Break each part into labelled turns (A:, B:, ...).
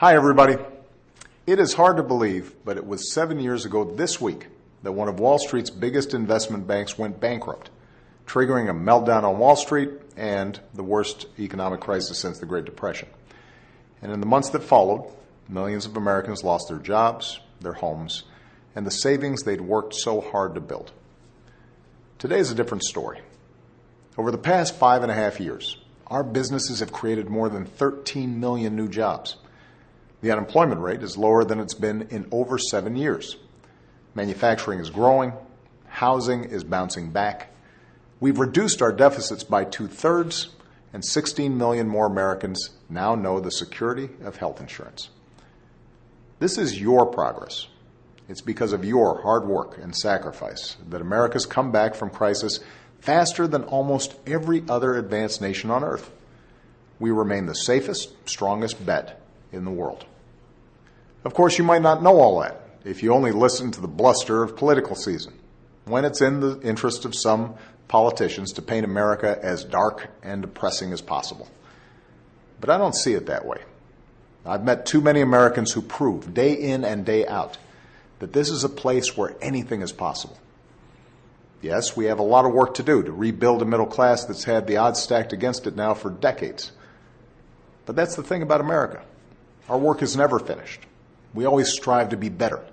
A: Hi, everybody. It is hard to believe, but it was seven years ago this week that one of Wall Street's biggest investment banks went bankrupt, triggering a meltdown on Wall Street and the worst economic crisis since the Great Depression. And in the months that followed, millions of Americans lost their jobs, their homes, and the savings they'd worked so hard to build. Today is a different story. Over the past five and a half years, our businesses have created more than 13 million new jobs. The unemployment rate is lower than it's been in over seven years. Manufacturing is growing. Housing is bouncing back. We've reduced our deficits by two thirds, and 16 million more Americans now know the security of health insurance. This is your progress. It's because of your hard work and sacrifice that America's come back from crisis faster than almost every other advanced nation on earth. We remain the safest, strongest bet in the world. Of course, you might not know all that if you only listen to the bluster of political season, when it's in the interest of some politicians to paint America as dark and depressing as possible. But I don't see it that way. I've met too many Americans who prove, day in and day out, that this is a place where anything is possible. Yes, we have a lot of work to do to rebuild a middle class that's had the odds stacked against it now for decades. But that's the thing about America. Our work is never finished. We always strive to be better,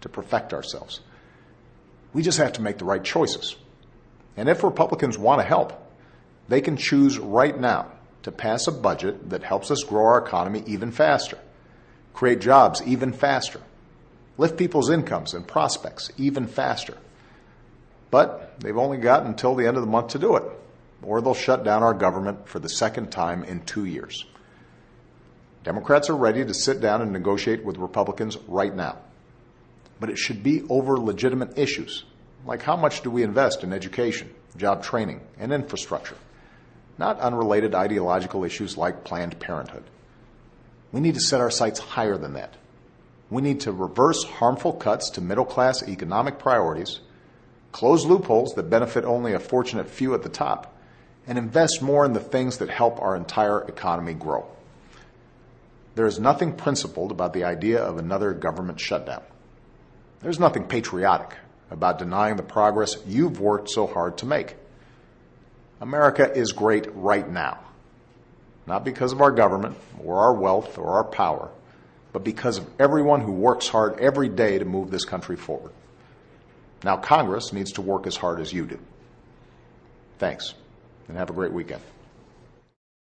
A: to perfect ourselves. We just have to make the right choices. And if Republicans want to help, they can choose right now to pass a budget that helps us grow our economy even faster, create jobs even faster, lift people's incomes and prospects even faster. But they've only got until the end of the month to do it, or they'll shut down our government for the second time in two years. Democrats are ready to sit down and negotiate with Republicans right now. But it should be over legitimate issues, like how much do we invest in education, job training, and infrastructure, not unrelated ideological issues like Planned Parenthood. We need to set our sights higher than that. We need to reverse harmful cuts to middle class economic priorities, close loopholes that benefit only a fortunate few at the top, and invest more in the things that help our entire economy grow. There is nothing principled about the idea of another government shutdown. There's nothing patriotic about denying the progress you've worked so hard to make. America is great right now, not because of our government or our wealth or our power, but because of everyone who works hard every day to move this country forward. Now, Congress needs to work as hard as you do. Thanks, and have a great weekend.